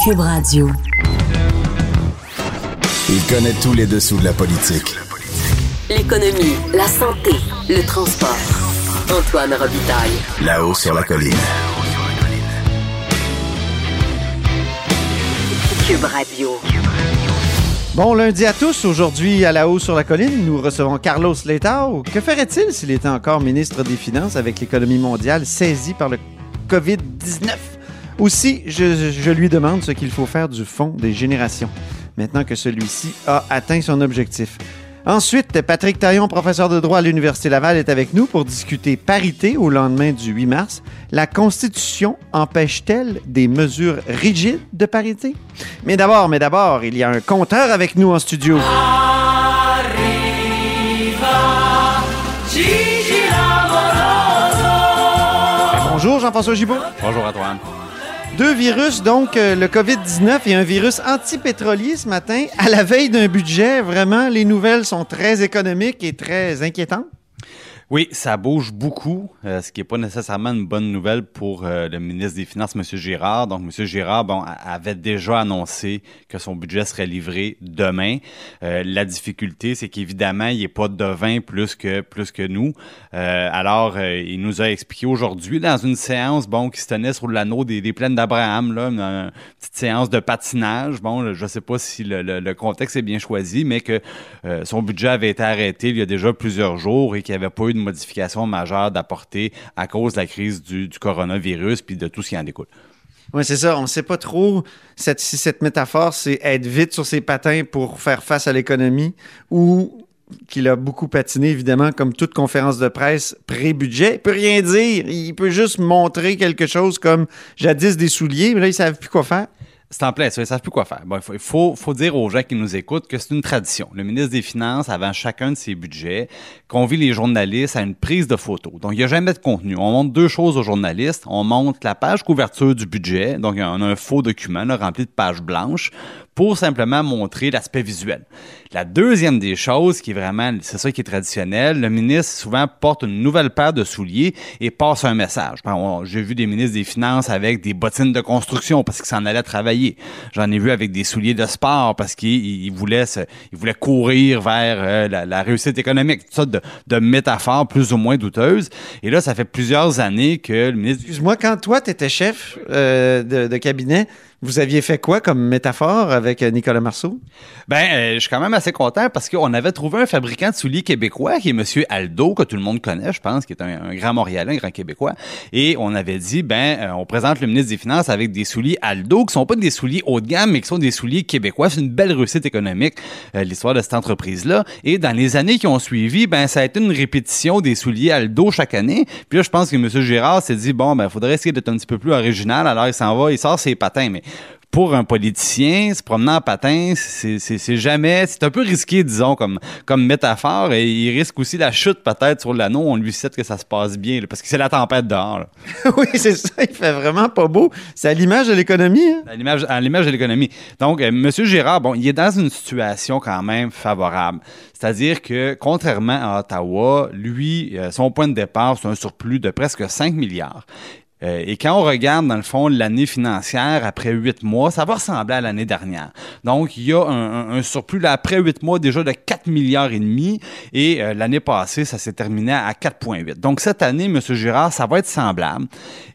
Cube Radio. Il connaît tous les dessous de la politique. L'économie, la santé, le transport. Antoine Robitaille. Là-haut sur la colline. Cube Radio. Bon lundi à tous. Aujourd'hui, à la haut sur la colline, nous recevons Carlos Letao. Que ferait-il s'il était encore ministre des Finances avec l'économie mondiale saisie par le COVID-19? Aussi, je, je lui demande ce qu'il faut faire du fonds des générations, maintenant que celui-ci a atteint son objectif. Ensuite, Patrick Taillon, professeur de droit à l'Université Laval, est avec nous pour discuter parité au lendemain du 8 mars. La Constitution empêche-t-elle des mesures rigides de parité? Mais d'abord, mais d'abord, il y a un compteur avec nous en studio. Bonjour Jean-François Gibault. Bonjour Antoine. Deux virus, donc euh, le COVID-19 et un virus antipétrolier ce matin, à la veille d'un budget. Vraiment, les nouvelles sont très économiques et très inquiétantes. Oui, ça bouge beaucoup, euh, ce qui n'est pas nécessairement une bonne nouvelle pour euh, le ministre des Finances, M. Girard. Donc, M. Girard bon, avait déjà annoncé que son budget serait livré demain. Euh, la difficulté, c'est qu'évidemment, il n'est pas devin plus que, plus que nous. alors, il nous a expliqué aujourd'hui, dans une séance bon, qui se tenait sur l'anneau des, plaines d'Abraham, là, une, petite séance de patinage. Bon, je ne sais pas si le, le, le, contexte est bien choisi, mais que son budget avait été arrêté il y a déjà plusieurs jours et qu'il n'y avait pas eu de modification majeure d'apporter à cause de la crise du, coronavirus puis de tout ce qui en découle. Oui, c'est ça. On ne sait pas trop cette, si cette métaphore, c'est être vite sur ses patins pour faire face à l'économie ou qu'il a beaucoup patiné, évidemment, comme toute conférence de presse pré-budget. Il peut rien dire. Il peut juste montrer quelque chose comme jadis des souliers, mais là, ils ne savent plus quoi faire. C'est en plein ça, ils savent plus quoi faire. Bon, il faut, faut, faut, dire aux gens qui nous écoutent que c'est une tradition. Le ministre des Finances, avant chacun de ses budgets, convie les journalistes à une prise de photo. Donc, il n'y a jamais de contenu. On montre deux choses aux journalistes. On montre la page couverture du budget, donc on a un faux document rempli de pages blanches, pour simplement montrer l'aspect visuel. La deuxième des choses, qui est vraiment, c'est ça qui est traditionnel, le ministre souvent porte une nouvelle paire de souliers et passe un message. J'ai vu des ministres des Finances avec des bottines de construction parce qu'ils s'en allaient travailler. J'en ai vu avec des souliers de sport parce qu'ils voulaient, courir vers euh, la, réussite économique. Tout ça de, de, métaphores plus ou moins douteuses. Et là, ça fait plusieurs années que le ministre... Excuse-moi, quand toi, tu étais chef euh, de cabinet, vous aviez fait quoi comme métaphore avec Nicolas Marceau? Ben, euh, je suis quand même assez content parce qu'on avait trouvé un fabricant de souliers québécois qui est M. Aldo, que tout le monde connaît, je pense, qui est un, grand Montréalais, un grand Québécois. Et on avait dit, ben, euh, on présente le ministre des Finances avec des souliers Aldo, qui sont pas des souliers haut de gamme, mais qui sont des souliers québécois. C'est une belle réussite économique, euh, l'histoire de cette entreprise-là. Et dans les années qui ont suivi, ben, ça a été une répétition des souliers Aldo chaque année. Puis là, je pense que M. Gérard s'est dit, bon, ben, faudrait essayer d'être un petit peu plus original. Alors, il s'en va, il sort ses patins. Mais pour un politicien, se promener en patin, c'est jamais, c'est un peu risqué, disons, comme, comme métaphore, et il risque aussi la chute peut-être sur l'anneau. On lui cite que ça se passe bien, là, parce que c'est la tempête dehors. oui, c'est ça. Il fait vraiment pas beau. C'est à l'image de l'économie. Hein? À l'image, à l'image de l'économie. Donc, euh, M. Gérard, bon, il est dans une situation quand même favorable. C'est-à-dire que, contrairement à Ottawa, lui, euh, son point de départ, c'est un surplus de presque 5 milliards. Euh, et quand on regarde, dans le fond, l'année financière après huit mois, ça va ressembler à l'année dernière. Donc, il y a un, surplus là, après huit mois déjà de 4 milliards et demi et euh, l'année passée, ça s'est terminé à 4,8. Donc, cette année, M. Girard, ça va être semblable.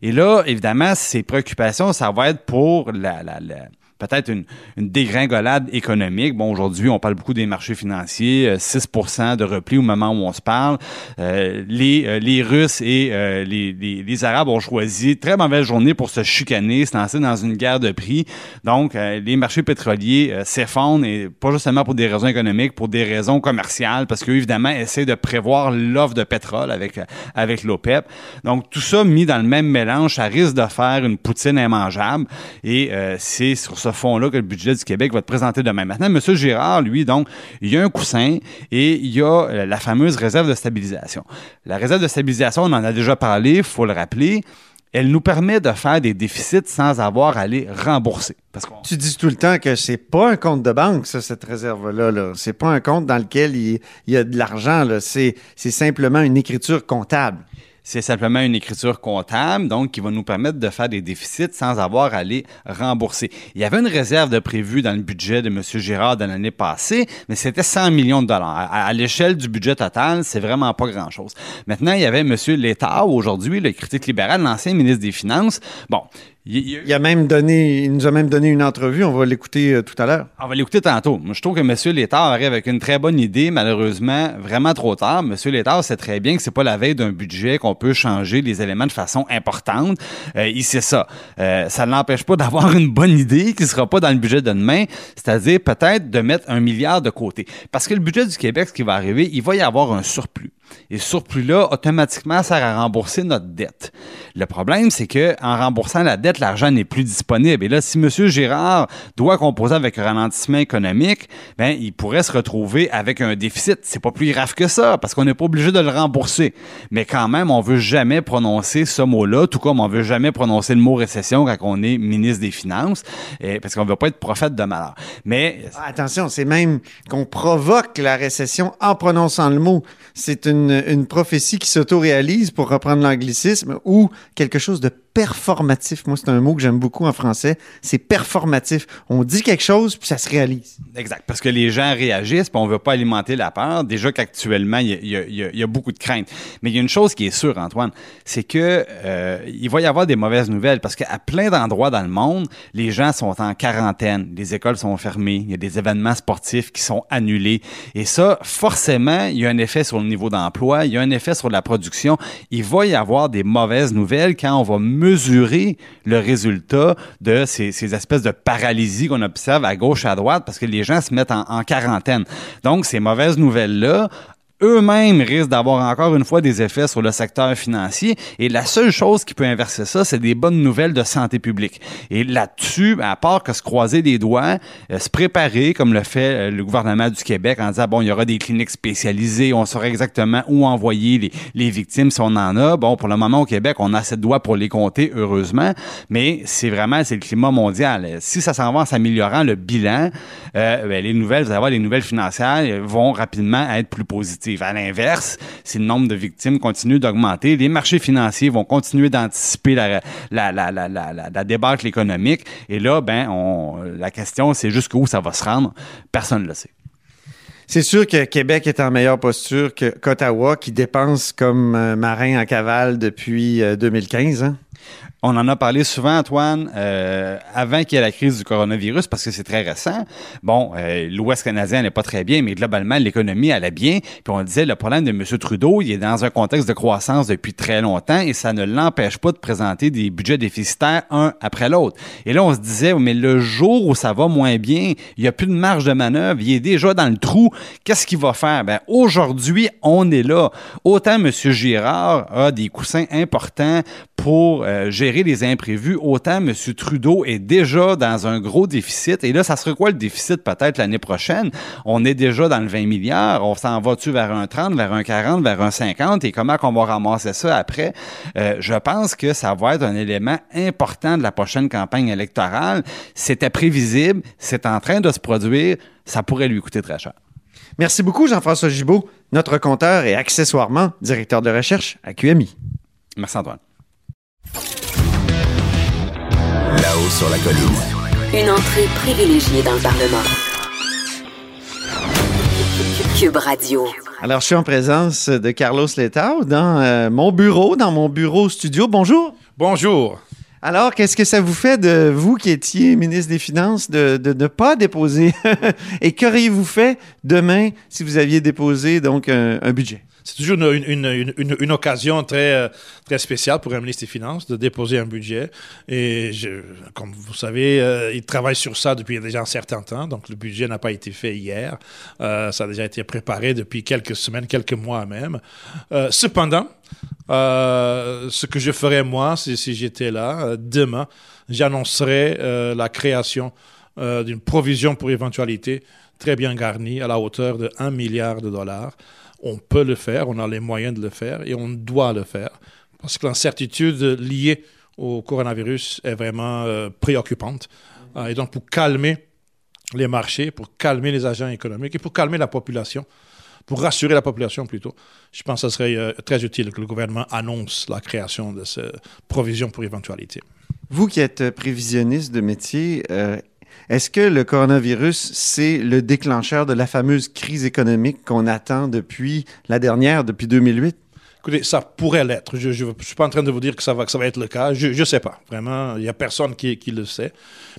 Et là, évidemment, ses préoccupations, ça va être pour la, la, la peut-être une, dégringolade économique. Bon, aujourd'hui, on parle beaucoup des marchés financiers, 6% de repli au moment où on se parle. Euh, les, euh, les Russes et euh, les, Arabes ont choisi très mauvaise journée pour se chicaner, se lancer dans une guerre de prix. Donc, euh, les marchés pétroliers euh, s'effondrent, et pas justement pour des raisons économiques, pour des raisons commerciales, parce qu'eux, évidemment, essaient de prévoir l'offre de pétrole avec, avec l'OPEP. Donc, tout ça mis dans le même mélange, ça risque de faire une poutine immangeable. Et c'est sur ce fond-là que le budget du Québec va être présenté demain. Maintenant, M. Girard, lui, donc, il y a un coussin et il y a la fameuse réserve de stabilisation. La réserve de stabilisation, on en a déjà parlé, il faut le rappeler. Elle nous permet de faire des déficits sans avoir à les rembourser. Parce tu dis tout le temps que c'est pas un compte de banque, ça, cette réserve-là. -là, c'est pas un compte dans lequel il y a de l'argent. C'est simplement une écriture comptable c'est simplement une écriture comptable, donc qui va nous permettre de faire des déficits sans avoir à les rembourser. Il y avait une réserve de prévu dans le budget de M. Girard de l'année passée, mais c'était 100 millions de dollars. À, l'échelle du budget total, c'est vraiment pas grand-chose. Maintenant, il y avait M. Létard, aujourd'hui, le critique libéral, l'ancien ministre des Finances. Bon, il, a même donné, il nous a même donné une entrevue. On va l'écouter euh, tout à l'heure. On va l'écouter tantôt. Je trouve que M. Létard arrive avec une très bonne idée. Malheureusement, vraiment trop tard. M. Létard sait très bien que c'est pas la veille d'un budget qu'on peut changer les éléments de façon importante. Euh, il sait ça. Euh, ça ne l'empêche pas d'avoir une bonne idée qui sera pas dans le budget de demain, c'est-à-dire peut-être de mettre un milliard de côté. Parce que le budget du Québec, ce qui va arriver, il va y avoir un surplus. Et ce surplus-là, automatiquement, sert à rembourser notre dette. Le problème, c'est que en remboursant la dette, l'argent n'est plus disponible. Et là, si M. Girard doit composer avec un ralentissement économique, ben, il pourrait se retrouver avec un déficit. C'est pas plus grave que ça, parce qu'on n'est pas obligé de le rembourser. Mais quand même, on veut jamais prononcer ce mot-là, tout comme on veut jamais prononcer le mot récession quand on est ministre des Finances, parce qu'on veut pas être prophète de malheur. Mais ah, attention, c'est même qu'on provoque la récession en prononçant le mot. C'est une, une prophétie qui s'auto-réalise, pour reprendre l'anglicisme, ou quelque chose de performatif. Moi, c'est un mot que j'aime beaucoup en français. C'est performatif. On dit quelque chose, puis ça se réalise. Exact. Parce que les gens réagissent, puis on ne veut pas alimenter la peur. Déjà qu'actuellement, il y, a beaucoup de craintes. Mais il y a une chose qui est sûre, Antoine, c'est que euh, il va y avoir des mauvaises nouvelles parce qu'à plein d'endroits dans le monde, les gens sont en quarantaine, les écoles sont fermées, il y a des événements sportifs qui sont annulés. Et ça, forcément, il y a un effet sur le niveau d'emploi, il y a un effet sur la production. Il va y avoir des mauvaises nouvelles quand on va mesurer le résultat de ces, espèces de paralysie qu'on observe à gauche, à droite, parce que les gens se mettent en, en quarantaine. Donc, ces mauvaises nouvelles-là eux-mêmes risquent d'avoir encore une fois des effets sur le secteur financier. Et la seule chose qui peut inverser ça, c'est des bonnes nouvelles de santé publique. Et là-dessus, à part que se croiser les doigts, euh, se préparer, comme le fait euh, le gouvernement du Québec, en disant, bon, il y aura des cliniques spécialisées, on saura exactement où envoyer les, les, victimes si on en a. Bon, pour le moment, au Québec, on a assez de doigts pour les compter, heureusement, mais c'est vraiment, c'est le climat mondial. Si ça s'en va en s'améliorant le bilan, euh, ben, les nouvelles, vous allez voir, les nouvelles financières vont rapidement être plus positives. À l'inverse, si le nombre de victimes continue d'augmenter, les marchés financiers vont continuer d'anticiper la, débâcle économique. Et là, ben, la question, c'est jusqu'où ça va se rendre. Personne ne le sait. C'est sûr que Québec est en meilleure posture qu'Ottawa, qui dépense comme marin en cavale depuis 2015. Euh, on en a parlé souvent, Antoine, euh, avant qu'il y ait la crise du coronavirus, parce que c'est très récent. Bon, euh, l'Ouest canadien n'est pas très bien, mais globalement, l'économie allait bien. Puis on disait, le problème de M. Trudeau, il est dans un contexte de croissance depuis très longtemps et ça ne l'empêche pas de présenter des budgets déficitaires un après l'autre. Et là, on se disait, mais le jour où ça va moins bien, il n'y a plus de marge de manœuvre, il est déjà dans le trou, qu'est-ce qu'il va faire? Ben, aujourd'hui, on est là. Autant M. Girard a des coussins importants pour euh, gérer les imprévus, autant M. Trudeau est déjà dans un gros déficit. Et là, ça serait quoi le déficit peut-être l'année prochaine? On est déjà dans le 20 milliards. On s'en va-tu vers un 30, vers un 40, vers un 50? Et comment qu'on va ramasser ça après? Euh, je pense que ça va être un élément important de la prochaine campagne électorale. C'était prévisible, c'est en train de se produire. Ça pourrait lui coûter très cher. Merci beaucoup, Jean-François Gibault, notre compteur et accessoirement directeur de recherche à QMI. Merci, Antoine. Là-haut sur la colline. Une entrée privilégiée dans le Parlement. Cube Radio. Alors, je suis en présence de Carlos Letao dans euh, mon bureau, dans mon bureau studio. Bonjour. Bonjour. Alors, qu'est-ce que ça vous fait de vous qui étiez ministre des Finances de, ne pas déposer? Et qu'auriez-vous fait demain si vous aviez déposé donc un budget? C'est toujours une, occasion très, euh, très spéciale pour un ministre des Finances de déposer un budget. Et comme vous savez, euh, il travaille sur ça depuis déjà un certain temps. Donc, le budget n'a pas été fait hier. Euh, ça a déjà été préparé depuis quelques semaines, quelques mois même. cependant, ce que je ferais moi, si, si j'étais là, demain, j'annoncerais la création d'une provision pour éventualité très bien garnie à la hauteur de 1 milliard de dollars on peut le faire, on a les moyens de le faire et on doit le faire. Parce que l'incertitude liée au coronavirus est vraiment euh, préoccupante. Euh, et donc, pour calmer les marchés, pour calmer les agents économiques et pour calmer la population, pour rassurer la population plutôt. Je pense que ce serait euh, très utile que le gouvernement annonce la création de cette provision pour éventualité. Vous qui êtes prévisionniste de métier, est-ce que le coronavirus, c'est le déclencheur de la fameuse crise économique qu'on attend depuis la dernière, depuis 2008? Écoutez, ça pourrait l'être. Je ne suis pas en train de vous dire que ça va, être le cas. Je ne sais pas. Vraiment, il n'y a personne qui, le sait.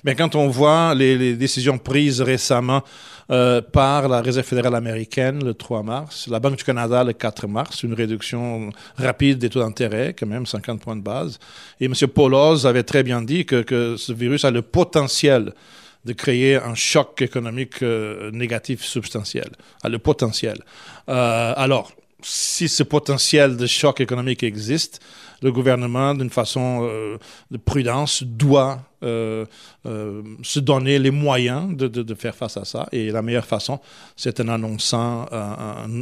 Mais quand on voit les, décisions prises récemment euh, par la Réserve fédérale américaine le 3 mars, la Banque du Canada le 4 mars, une réduction rapide des taux d'intérêt, quand même 50 points de base. Et M. Paulos avait très bien dit que ce virus a le potentiel de créer un choc économique euh, négatif substantiel, a le potentiel. Euh, alors, si ce potentiel de choc économique existe, le gouvernement, d'une façon euh, de prudence, doit se donner les moyens de, faire face à ça. Et la meilleure façon, c'est en annonçant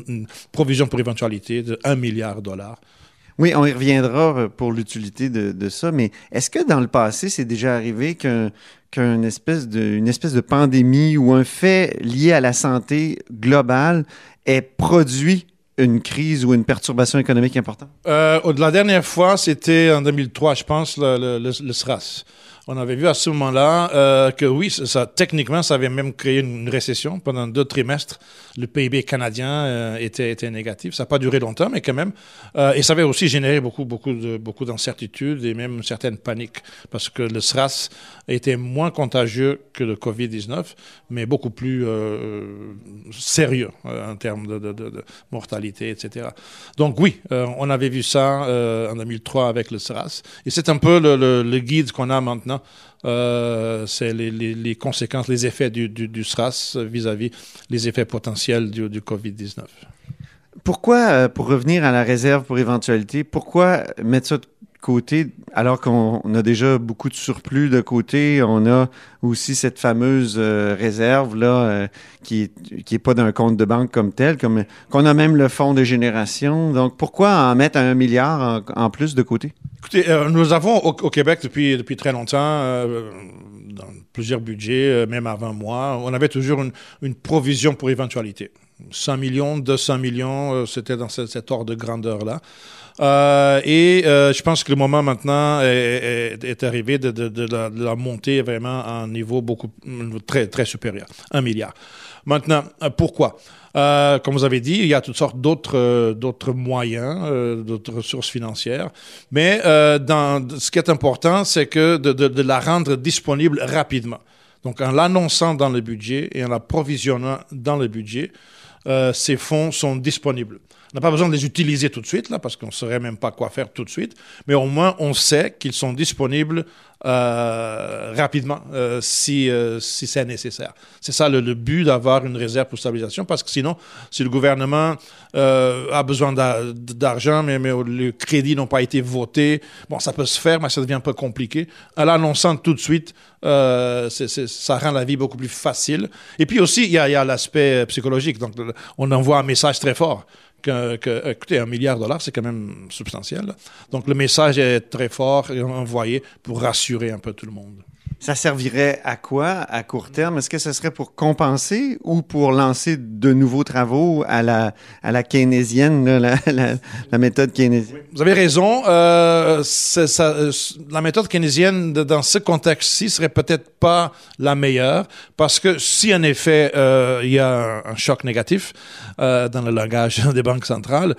une provision pour éventualité de 1 milliard de dollars. Oui, on y reviendra pour l'utilité de, ça, mais est-ce que dans le passé, c'est déjà arrivé qu'un qu'une espèce, de, espèce de pandémie ou un fait lié à la santé globale ait produit une crise ou une perturbation économique importante? Euh, la dernière fois, c'était en 2003, je pense, le, le, le, le SRAS on avait vu à ce moment-là euh, que oui, ça, techniquement, ça avait même créé une récession. Pendant deux trimestres, le PIB canadien euh, était, négatif. Ça n'a pas duré longtemps, mais quand même. Euh, et ça avait aussi généré beaucoup, beaucoup, beaucoup d'incertitudes et même certaines paniques, parce que le SRAS était moins contagieux que le COVID-19, mais beaucoup plus sérieux en termes de, mortalité, etc. Donc oui, on avait vu ça en 2003 avec le SRAS. Et c'est un peu le guide qu'on a maintenant euh, c'est les, conséquences, les effets du, du, du SRAS vis-à-vis les effets potentiels du, du COVID-19. Pourquoi, euh, pour revenir à la réserve pour éventualité, pourquoi mettre ça de côté alors qu'on a déjà beaucoup de surplus de côté? On a aussi cette fameuse euh, réserve là euh, qui est, qui pas d'un compte de banque comme tel, comme qu'on a même le fonds de génération. Donc pourquoi en mettre un milliard en, plus de côté? Écoutez, euh, nous avons au, Québec depuis, très longtemps, dans plusieurs budgets, même avant moi, on avait toujours une, provision pour éventualité. 100 millions, 200 millions, c'était dans cette, cet ordre de grandeur-là. Euh, et euh, je pense que le moment maintenant est, arrivé de, la, monter vraiment à un niveau beaucoup très très supérieur, un milliard. Maintenant, pourquoi? Euh, Comme vous avez dit, il y a toutes sortes d'autres moyens, d'autres ressources financières, mais ce qui est important, c'est que de, de, la rendre disponible rapidement. Donc, en l'annonçant dans le budget et en la provisionnant dans le budget, ces fonds sont disponibles. On n'a pas besoin de les utiliser tout de suite, là, parce qu'on ne saurait même pas quoi faire tout de suite, mais au moins on sait qu'ils sont disponibles euh, rapidement euh, si, euh, si c'est nécessaire. C'est ça le, but d'avoir une réserve pour stabilisation, parce que sinon, si le gouvernement a besoin d'argent, mais, mais le crédit n'a pas été voté, bon, ça peut se faire, mais ça devient un peu compliqué. En l'annonçant tout de suite, ça rend la vie beaucoup plus facile. Et puis aussi, il y a, a l'aspect psychologique. Donc, on envoie un message très fort que, écoutez, un milliard de dollars, c'est quand même substantiel. Donc le message est très fort envoyé pour rassurer un peu tout le monde. Ça servirait à quoi à court terme? Est-ce que ce serait pour compenser ou pour lancer de nouveaux travaux à la, à la keynésienne, la, méthode keynésienne? Vous avez raison. Euh, la méthode keynésienne, dans ce contexte-ci, serait peut-être pas la meilleure parce que si en effet euh, il y a un choc négatif euh, dans le langage des banques centrales,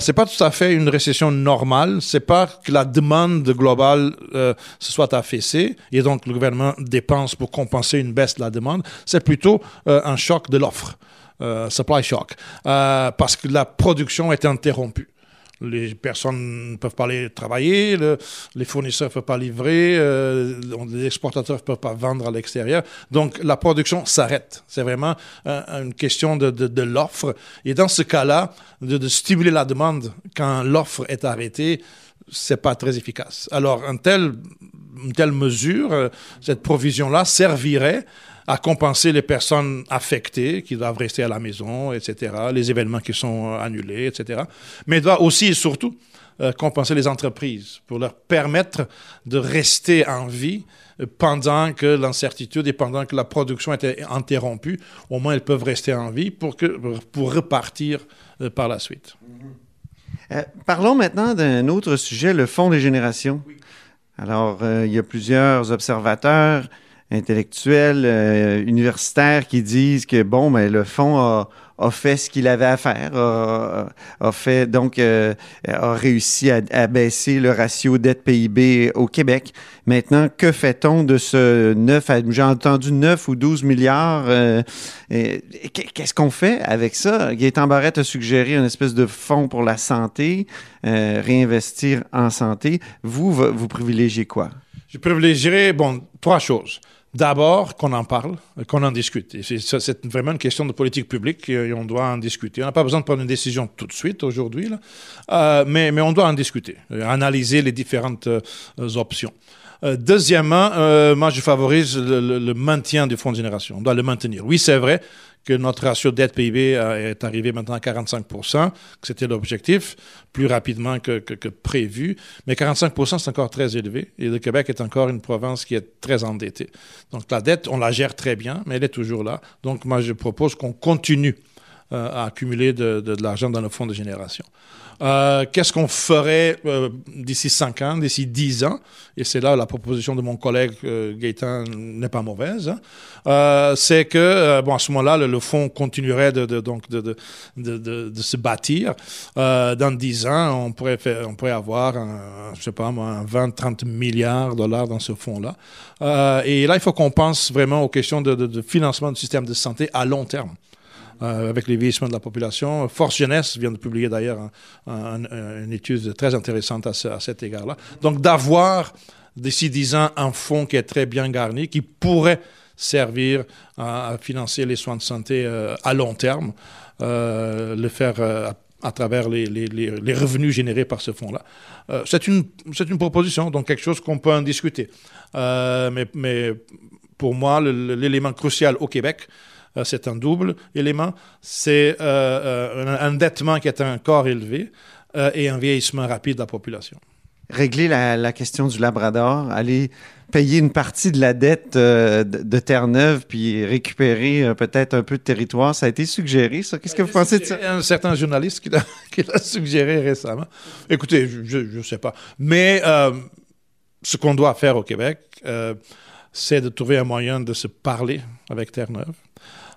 c'est pas tout à fait une récession normale. C'est pas que la demande globale se soit affaissée et donc le gouvernement dépense pour compenser une baisse de la demande, c'est plutôt euh, un choc de l'offre, euh, supply shock, euh, parce que la production est interrompue. Les personnes ne peuvent pas aller travailler, le, les fournisseurs ne peuvent pas livrer, les exportateurs ne peuvent pas vendre à l'extérieur. Donc la production s'arrête. C'est vraiment une question de l'offre. Et dans ce cas-là, de, de stimuler la demande quand l'offre est arrêtée, c'est pas très efficace. Alors, un tel, une telle mesure, euh, cette provision-là servirait à compenser les personnes affectées qui doivent rester à la maison, etc., les événements qui sont annulés, etc. Mais doit aussi et surtout euh, compenser les entreprises, pour leur permettre de rester en vie euh, pendant que l'incertitude et pendant que la production était interrompue. Au moins, elles peuvent rester en vie pour, que, pour repartir euh, par la suite. parlons maintenant d'un autre sujet, le Fonds des générations. Alors, il y a plusieurs observateurs intellectuels, universitaires qui disent que, bon, mais le fonds a, a fait ce qu'il avait à faire, a, euh, a réussi à, baisser le ratio dette PIB au Québec. Maintenant, que fait-on de ce 9 j'ai entendu 9 ou 12 milliards euh, qu'est-ce qu'on fait avec ça? Gaëtan Barrette a suggéré une espèce de fonds pour la santé, euh, réinvestir en santé. Vous vous privilégiez quoi? Je privilégierais bon trois choses. D'abord, qu'on en parle, qu'on en discute. C'est vraiment une question de politique publique et on doit en discuter. On n'a pas besoin de prendre une décision tout de suite, aujourd'hui, euh, mais, on doit en discuter, analyser les différentes euh, options. Euh, deuxièmement, euh, moi, je favorise le, le, maintien du fonds de génération. On doit le maintenir. Oui, c'est vrai que notre ratio dette PIB est arrivé maintenant à 45 que c'était l'objectif, plus rapidement que, que, prévu. Mais 45 c'est encore très élevé. Et le Québec est encore une province qui est très endettée. Donc la dette, on la gère très bien, mais elle est toujours là. Donc moi, je propose qu'on continue euh, à accumuler de, de, l'argent dans le fonds de génération. Euh, qu'est-ce qu'on ferait euh, d'ici 5 ans, d'ici 10 ans? Et c'est là la proposition de mon collègue euh, Gaëtan n'est pas mauvaise. Hein. c'est que, bon, à ce moment-là, le, fonds continuerait de, donc de, de, de, se bâtir. dans 10 ans, on pourrait, faire, on pourrait avoir, un, je sais pas moi, 20-30 milliards de dollars dans ce fonds-là. et là, il faut qu'on pense vraiment aux questions de financement du système de santé à long terme. Euh, avec les vieillissements de la population. Force Jeunesse vient de publier d'ailleurs une étude très intéressante à, cet égard-là. Donc d'avoir d'ici 10 ans un fonds qui est très bien garni, qui pourrait servir à, financer les soins de santé euh, à long terme, euh, le faire à, travers les, revenus générés par ce fonds-là. c'est une, proposition, donc quelque chose qu'on peut en discuter. mais, pour moi, l'élément crucial au Québec, c'est un double élément. C'est euh, euh, un endettement qui est encore élevé et un vieillissement rapide de la population. Régler la, question du Labrador, aller payer une partie de la dette de, Terre-Neuve puis récupérer peut-être un peu de territoire. Ça a été suggéré, ça? Qu'est-ce que vous pensez de ça? Un certain journaliste qui l'a suggéré récemment. Écoutez, je ne sais pas. Mais ce qu'on doit faire au Québec, c'est de trouver un moyen de se parler avec Terre-Neuve.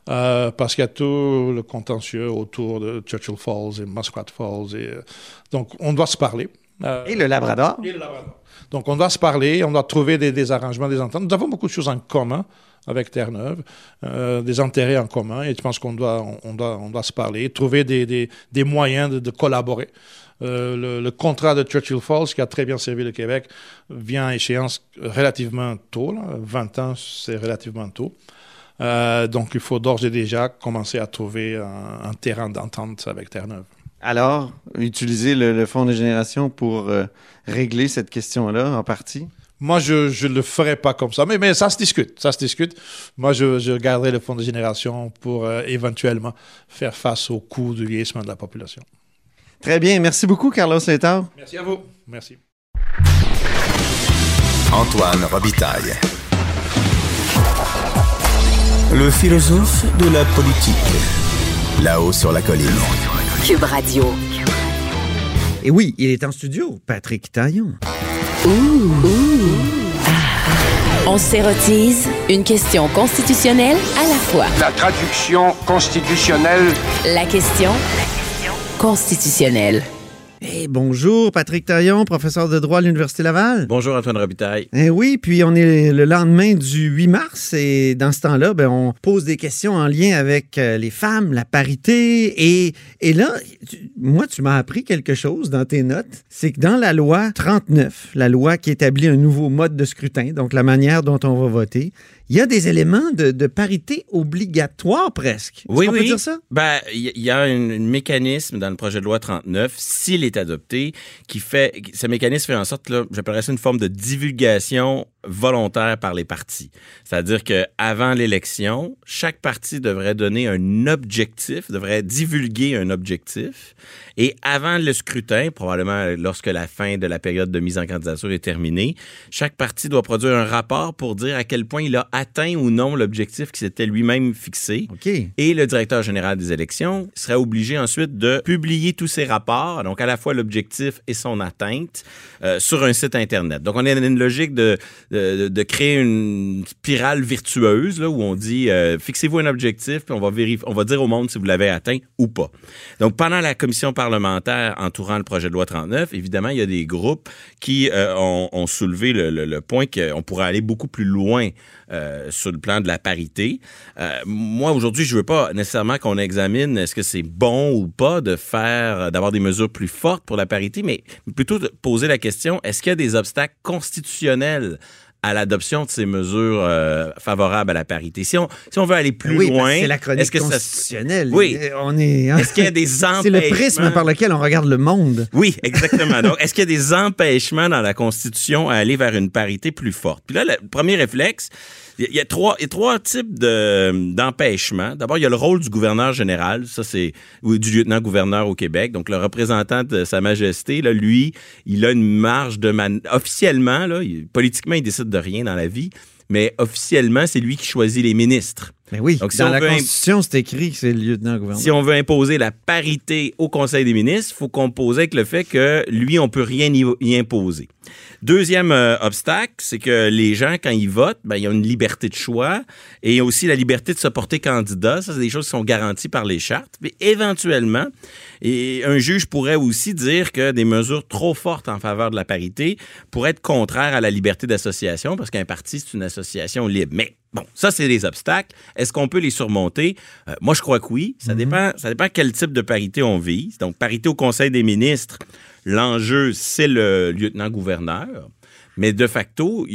Euh, parce qu'il y a tout le contentieux autour de Churchill Falls et Muskrat Falls. Et, euh, donc, on doit se parler. Euh, et le Labrador. Et le Labrador. Donc, on doit se parler, on doit trouver des, arrangements, des ententes. Nous avons beaucoup de choses en commun avec Terre-Neuve, des intérêts en commun, et je pense qu'on doit, on, doit, on doit se parler, trouver des, des, des moyens de, collaborer. le, le, contrat de Churchill Falls, qui a très bien servi le Québec, vient à échéance relativement tôt. Là. 20 ans, c'est relativement tôt. Euh, donc, il faut d'ores et déjà commencer à trouver un, terrain d'entente avec Terre-Neuve. Alors, utiliser le, Fonds de génération pour euh, régler cette question-là en partie? Moi, je ne le ferai pas comme ça, mais, mais ça se discute, ça se discute. Moi, je, je garderai le fonds de génération pour euh, éventuellement faire face au coût du vieillissement de la population. Très bien, merci beaucoup, Carlos Létard. Merci à vous, merci. Antoine Robitaille. Le philosophe de la politique. Là-haut sur la colline. Cube Radio. Et oui, il est en studio, Patrick Taillon. On s'érotise une question constitutionnelle à la fois. La traduction constitutionnelle. La question constitutionnelle. Eh, bonjour, Patrick Taillon, professeur de droit à l'Université Laval. Bonjour, Antoine Robitaille. Eh oui, puis on est le lendemain du 8 mars et dans ce temps-là, ben, on pose des questions en lien avec euh, les femmes, la parité. Et, et là, moi, tu m'as appris quelque chose dans tes notes. C'est que dans la loi 39, la loi qui établit un nouveau mode de scrutin, donc la manière dont on va voter, il y a des éléments de, parité obligatoire presque. Oui, oui. Peut dire ça? Ben, il y a un, mécanisme dans le projet de loi 39, s'il est adopté, qui fait, ce mécanisme fait en sorte, là, j'appellerais ça une forme de divulgation volontaire par les partis. C'est-à-dire que avant l'élection, chaque parti devrait donner un objectif, devrait divulguer un objectif et avant le scrutin, probablement lorsque la fin de la période de mise en candidature est terminée, chaque parti doit produire un rapport pour dire à quel point il a atteint ou non l'objectif qui s'était lui-même fixé. OK. Et le directeur général des élections serait obligé ensuite de publier tous ces rapports, donc à la fois l'objectif et son atteinte, euh, sur un site Internet. Donc on est dans une logique de, de, de créer une spirale virtueuse là, où on dit euh, fixez-vous un objectif, puis on va, dire au monde si vous l'avez atteint ou pas. Donc pendant la commission parlementaire entourant le projet de loi 39, évidemment, il y a des groupes qui euh, ont, soulevé le, point qu'on pourrait aller beaucoup plus loin euh, sur le plan de la parité. Moi, aujourd'hui, je veux pas nécessairement qu'on examine est-ce que c'est bon ou pas de faire, d'avoir des mesures plus fortes pour la parité, mais plutôt poser la question, est-ce qu'il y a des obstacles constitutionnels à l'adoption de ces mesures euh, favorables à la parité. Si on, si on veut aller plus oui, loin, c'est la chronique est-ce que constitutionnelle. Ça... Oui. On est. Hein? Est-ce qu'il y a des empêchements C'est le prisme par lequel on regarde le monde. Oui, exactement. Donc, est-ce qu'il y a des empêchements dans la Constitution à aller vers une parité plus forte? Puis là, le premier réflexe, il y a trois, y a trois types de, d'empêchements. D'abord, il y a le rôle du gouverneur général, ça c'est du lieutenant-gouverneur au Québec. Donc, le représentant de Sa Majesté, là, lui, il a une marge de man... officiellement, là, politiquement, il décide de rien dans la vie, mais officiellement, c'est lui qui choisit les ministres. Mais oui, Donc, si dans la Constitution, c'est écrit que c'est le lieutenant-gouverneur. Si on veut imposer la parité au Conseil des ministres, il faut composer avec le fait que lui, on peut rien y imposer. Deuxième euh, obstacle, c'est que les gens, quand ils votent, ben, ils ont une liberté de choix et aussi la liberté de se porter candidat. Ça, c'est des choses qui sont garanties par les chartes. Mais éventuellement, et un juge pourrait aussi dire que des mesures trop fortes en faveur de la parité pourraient être contraires à la liberté d'association parce qu'un parti, c'est une association libre. Mais Bon, ça, c'est des obstacles. Est-ce qu'on peut les surmonter? Euh, moi, je crois que oui. Ça, mm -hmm. dépend, ça dépend quel type de parité on vise. Donc, parité au Conseil des ministres, l'enjeu, c'est le lieutenant-gouverneur. Mais de facto,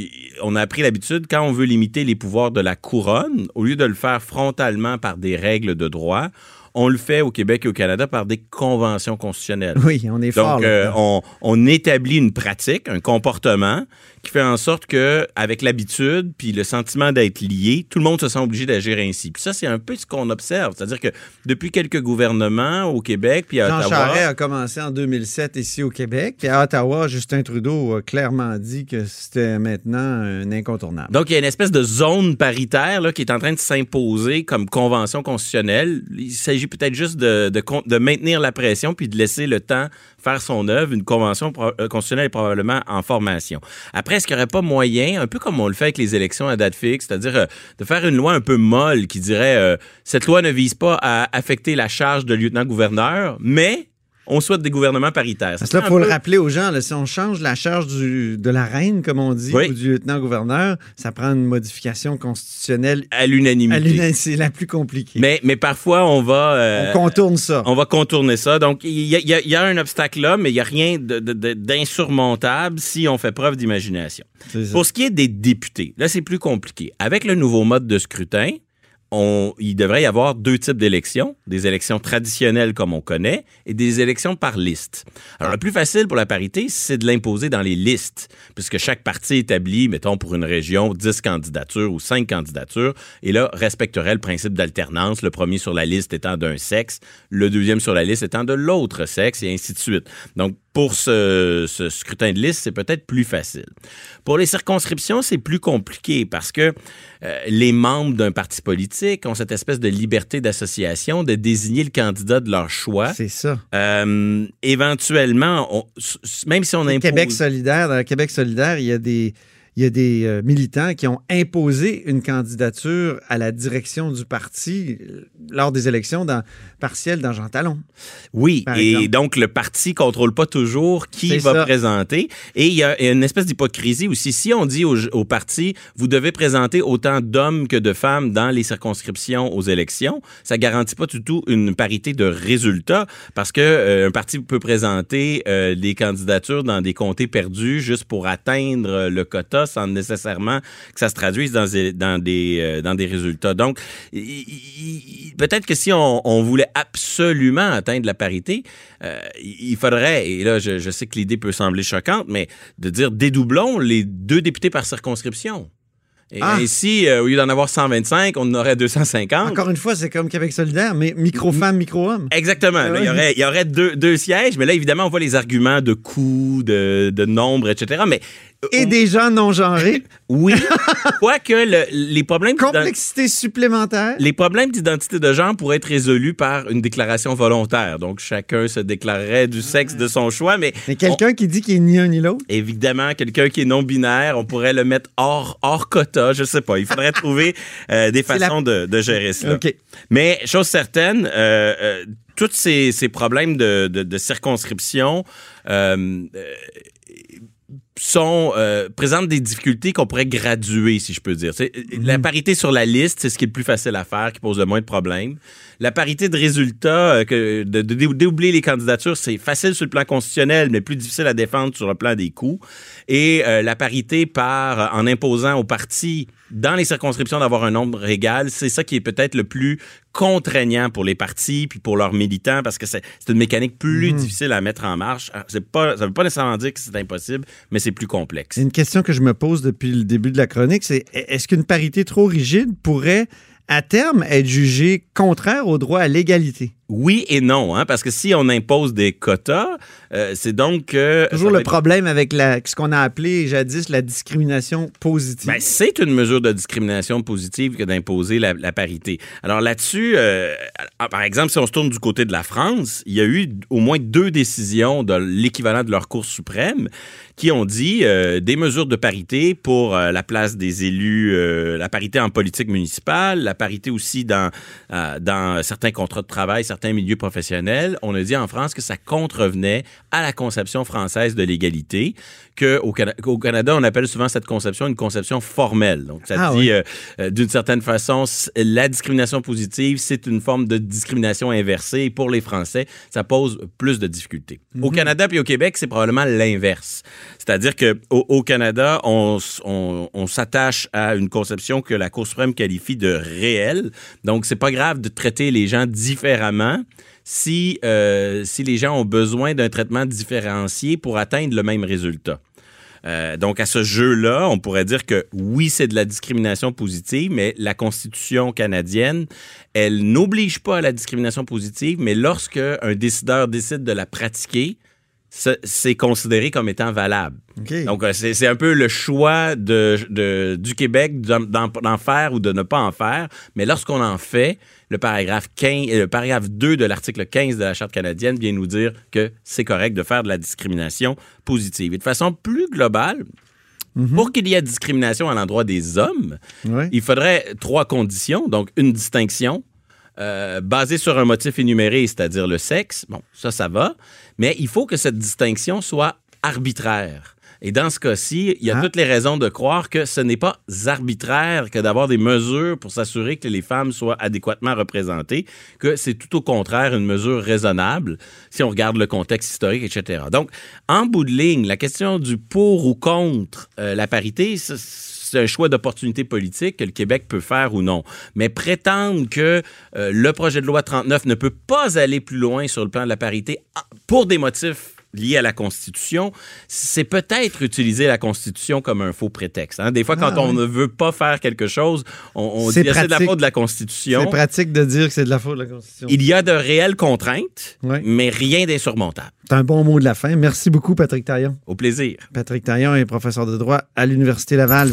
on a pris l'habitude, quand on veut limiter les pouvoirs de la couronne, au lieu de le faire frontalement par des règles de droit, on le fait au Québec et au Canada par des conventions constitutionnelles. Oui, on est fort. Donc, euh, on, on, établit une pratique, un comportement qui fait en sorte que, avec l'habitude puis le sentiment d'être lié, tout le monde se sent obligé d'agir ainsi. Puis ça, c'est un peu ce qu'on observe. C'est-à-dire que depuis quelques gouvernements au Québec puis à Jean Ottawa... Charest a commencé en 2007 ici au Québec. Puis à Ottawa, Justin Trudeau a clairement dit que c'était maintenant un incontournable. Donc, il y a une espèce de zone paritaire là, qui est en train de s'imposer comme convention constitutionnelle. Il s'agit peut-être juste de, de, de, maintenir la pression puis de laisser le temps faire son œuvre. Une convention constitutionnelle est probablement en formation. Après, est-ce qu'il n'y aurait pas moyen, un peu comme on le fait avec les élections à date fixe, c'est-à-dire euh, de faire une loi un peu molle qui dirait euh, cette loi ne vise pas à affecter la charge de lieutenant-gouverneur, mais on souhaite des gouvernements paritaires. Parce là, peu... le rappeler aux gens, là, si on change la charge du, de la reine, comme on dit, oui. ou du lieutenant-gouverneur, ça prend une modification constitutionnelle. À l'unanimité. C'est la plus compliquée. Mais, mais parfois, on va... Euh, on contourne ça. On va contourner ça. Donc, il y, y, y, a un obstacle là, mais il n'y a rien d'insurmontable si on fait preuve d'imagination. Pour ce qui est des députés, là, c'est plus compliqué. Avec le nouveau mode de scrutin, on, il devrait y avoir deux types d'élections, des élections traditionnelles comme on connaît et des élections par liste. Alors, le plus facile pour la parité, c'est de l'imposer dans les listes, puisque chaque parti établit, mettons pour une région, 10 candidatures ou 5 candidatures, et là, respecterait le principe d'alternance, le premier sur la liste étant d'un sexe, le deuxième sur la liste étant de l'autre sexe, et ainsi de suite. Donc, pour ce, ce, scrutin de liste, c'est peut-être plus facile. Pour les circonscriptions, c'est plus compliqué parce que euh, les membres d'un parti politique ont cette espèce de liberté d'association de désigner le candidat de leur choix. C'est ça. Euh, éventuellement, on, même si on impose... Québec solidaire, dans le Québec solidaire, il y a des il y a des euh, militants qui ont imposé une candidature à la direction du parti lors des élections dans, partielles dans Jean Talon. Oui, et exemple. donc le parti contrôle pas toujours qui va ça. présenter. Et il y a une espèce d'hypocrisie aussi. Si on dit au, au, parti, vous devez présenter autant d'hommes que de femmes dans les circonscriptions aux élections, ça garantit pas du tout une parité de résultats parce que euh, un parti peut présenter euh, des candidatures dans des comtés perdus juste pour atteindre le quota sans nécessairement que ça se traduise dans des, dans des, euh, dans des résultats. Donc, peut-être que si on, on, voulait absolument atteindre la parité, euh, il faudrait, et là, je, je sais que l'idée peut sembler choquante, mais de dire dédoublons les deux députés par circonscription. Et ah. ici, euh, au lieu d'en avoir 125, on en aurait 250. Encore une fois, c'est comme Québec solidaire, mais micro-femme, micro-homme. Exactement. Ah il y aurait, il y aurait deux, deux, sièges, mais là, évidemment, on voit les arguments de coût, de, de nombre, etc. Mais et des gens non genrés. oui. Quoique le, les problèmes. Complexité supplémentaire. Les problèmes d'identité de genre pourraient être résolus par une déclaration volontaire. Donc, chacun se déclarerait du sexe de son choix. Mais, mais quelqu'un qui dit qu'il est ni un ni l'autre? Évidemment, quelqu'un qui est non-binaire, on pourrait le mettre hors, hors quota. Je sais pas. Il faudrait trouver euh, des façons de, de, gérer cela. Mais, chose certaine, euh, euh, tous ces, ces, problèmes de, de, de circonscription, euh, sont euh, présentent des difficultés qu'on pourrait graduer, si je peux dire. La mhm. parité sur la liste, c'est ce qui est le plus facile à faire, qui pose le moins de problèmes. La parité de résultats, euh, que de, de, les candidatures, c'est facile sur le plan constitutionnel, mais plus difficile à défendre sur le plan des coûts. Et euh, la parité par en imposant aux partis dans les circonscriptions d'avoir un nombre égal, c'est ça qui est peut-être le plus contraignant pour les partis puis pour leurs militants parce que c'est une mécanique plus mhm. difficile à mettre en marche. Ah, pas, ça veut pas nécessairement dire que c'est impossible, mais c'est plus complexe. Une question que je me pose depuis le début de la chronique, c'est est-ce qu'une parité trop rigide pourrait à terme être jugée contraire au droit à l'égalité? Oui et non, hein, parce que si on impose des quotas, euh, c'est donc que... Toujours le problème avec la, ce qu'on a appelé jadis la discrimination positive. Ben, c'est une mesure de discrimination positive que d'imposer la, parité. Alors là-dessus, euh, par exemple, si on se tourne du côté de la France, il y a eu au moins deux décisions de l'équivalent de leur Cour suprême qui ont dit euh, des mesures de parité pour la place des élus, la parité en politique municipale, la parité aussi dans, dans certains contrats de travail, certains milieux professionnels, on a dit en France que ça contrevenait à la conception française de l'égalité, qu'au au Canada, on appelle souvent cette conception une conception formelle. Donc, ça ah dit, euh, euh, d'une certaine façon, la discrimination positive, c'est une forme de discrimination inversée. Et pour les Français, ça pose plus de difficultés. Au mhm. Canada puis au Québec, c'est probablement l'inverse. C'est-à-dire qu'au au Canada, on, s'attache à une conception que la Cour suprême qualifie de réelle. Donc, c'est pas grave de traiter les gens différemment si, euh, les gens ont besoin d'un traitement différencié pour atteindre le même résultat. Euh, donc, à ce jeu-là, on pourrait dire que oui, c'est de la discrimination positive, mais la Constitution canadienne, elle n'oblige pas à la discrimination positive, mais lorsque un décideur décide de la pratiquer, c'est considéré comme étant valable. Donc, euh, c'est un peu le choix de, du Québec d'en faire ou de ne pas en faire. Mais lorsqu'on en fait, le paragraphe, 15, le paragraphe 2 de l'article 15 de la Charte canadienne vient nous dire que c'est correct de faire de la discrimination positive. Et de façon plus globale, mhm. Pour qu'il y ait discrimination à l'endroit des hommes, il faudrait trois conditions. Donc, une distinction euh, basée sur un motif énuméré, c'est-à-dire le sexe. Bon, ça, ça va. Mais il faut que cette distinction soit arbitraire. Et dans ce cas-ci, il y a ah. toutes les raisons de croire que ce n'est pas arbitraire que d'avoir des mesures pour s'assurer que les femmes soient adéquatement représentées, que c'est tout au contraire une mesure raisonnable si on regarde le contexte historique, etc. Donc, en bout de ligne, la question du pour ou contre euh, la parité, c'est un choix d'opportunité politique que le Québec peut faire ou non. Mais prétendre que euh, le projet de loi 39 ne peut pas aller plus loin sur le plan de la parité pour des motifs lié à la Constitution, c'est peut-être utiliser la Constitution comme un faux prétexte. Hein. Des fois, quand ah, on ne veut pas faire quelque chose, on, dit que c'est de la faute de la Constitution. C'est pratique de dire que c'est de la faute de la Constitution. Il y a de réelles contraintes, mais rien d'insurmontable. C'est un bon mot de la fin. Merci beaucoup, Patrick Taillon. Au plaisir. Patrick Taillon est professeur de droit à l'Université Laval.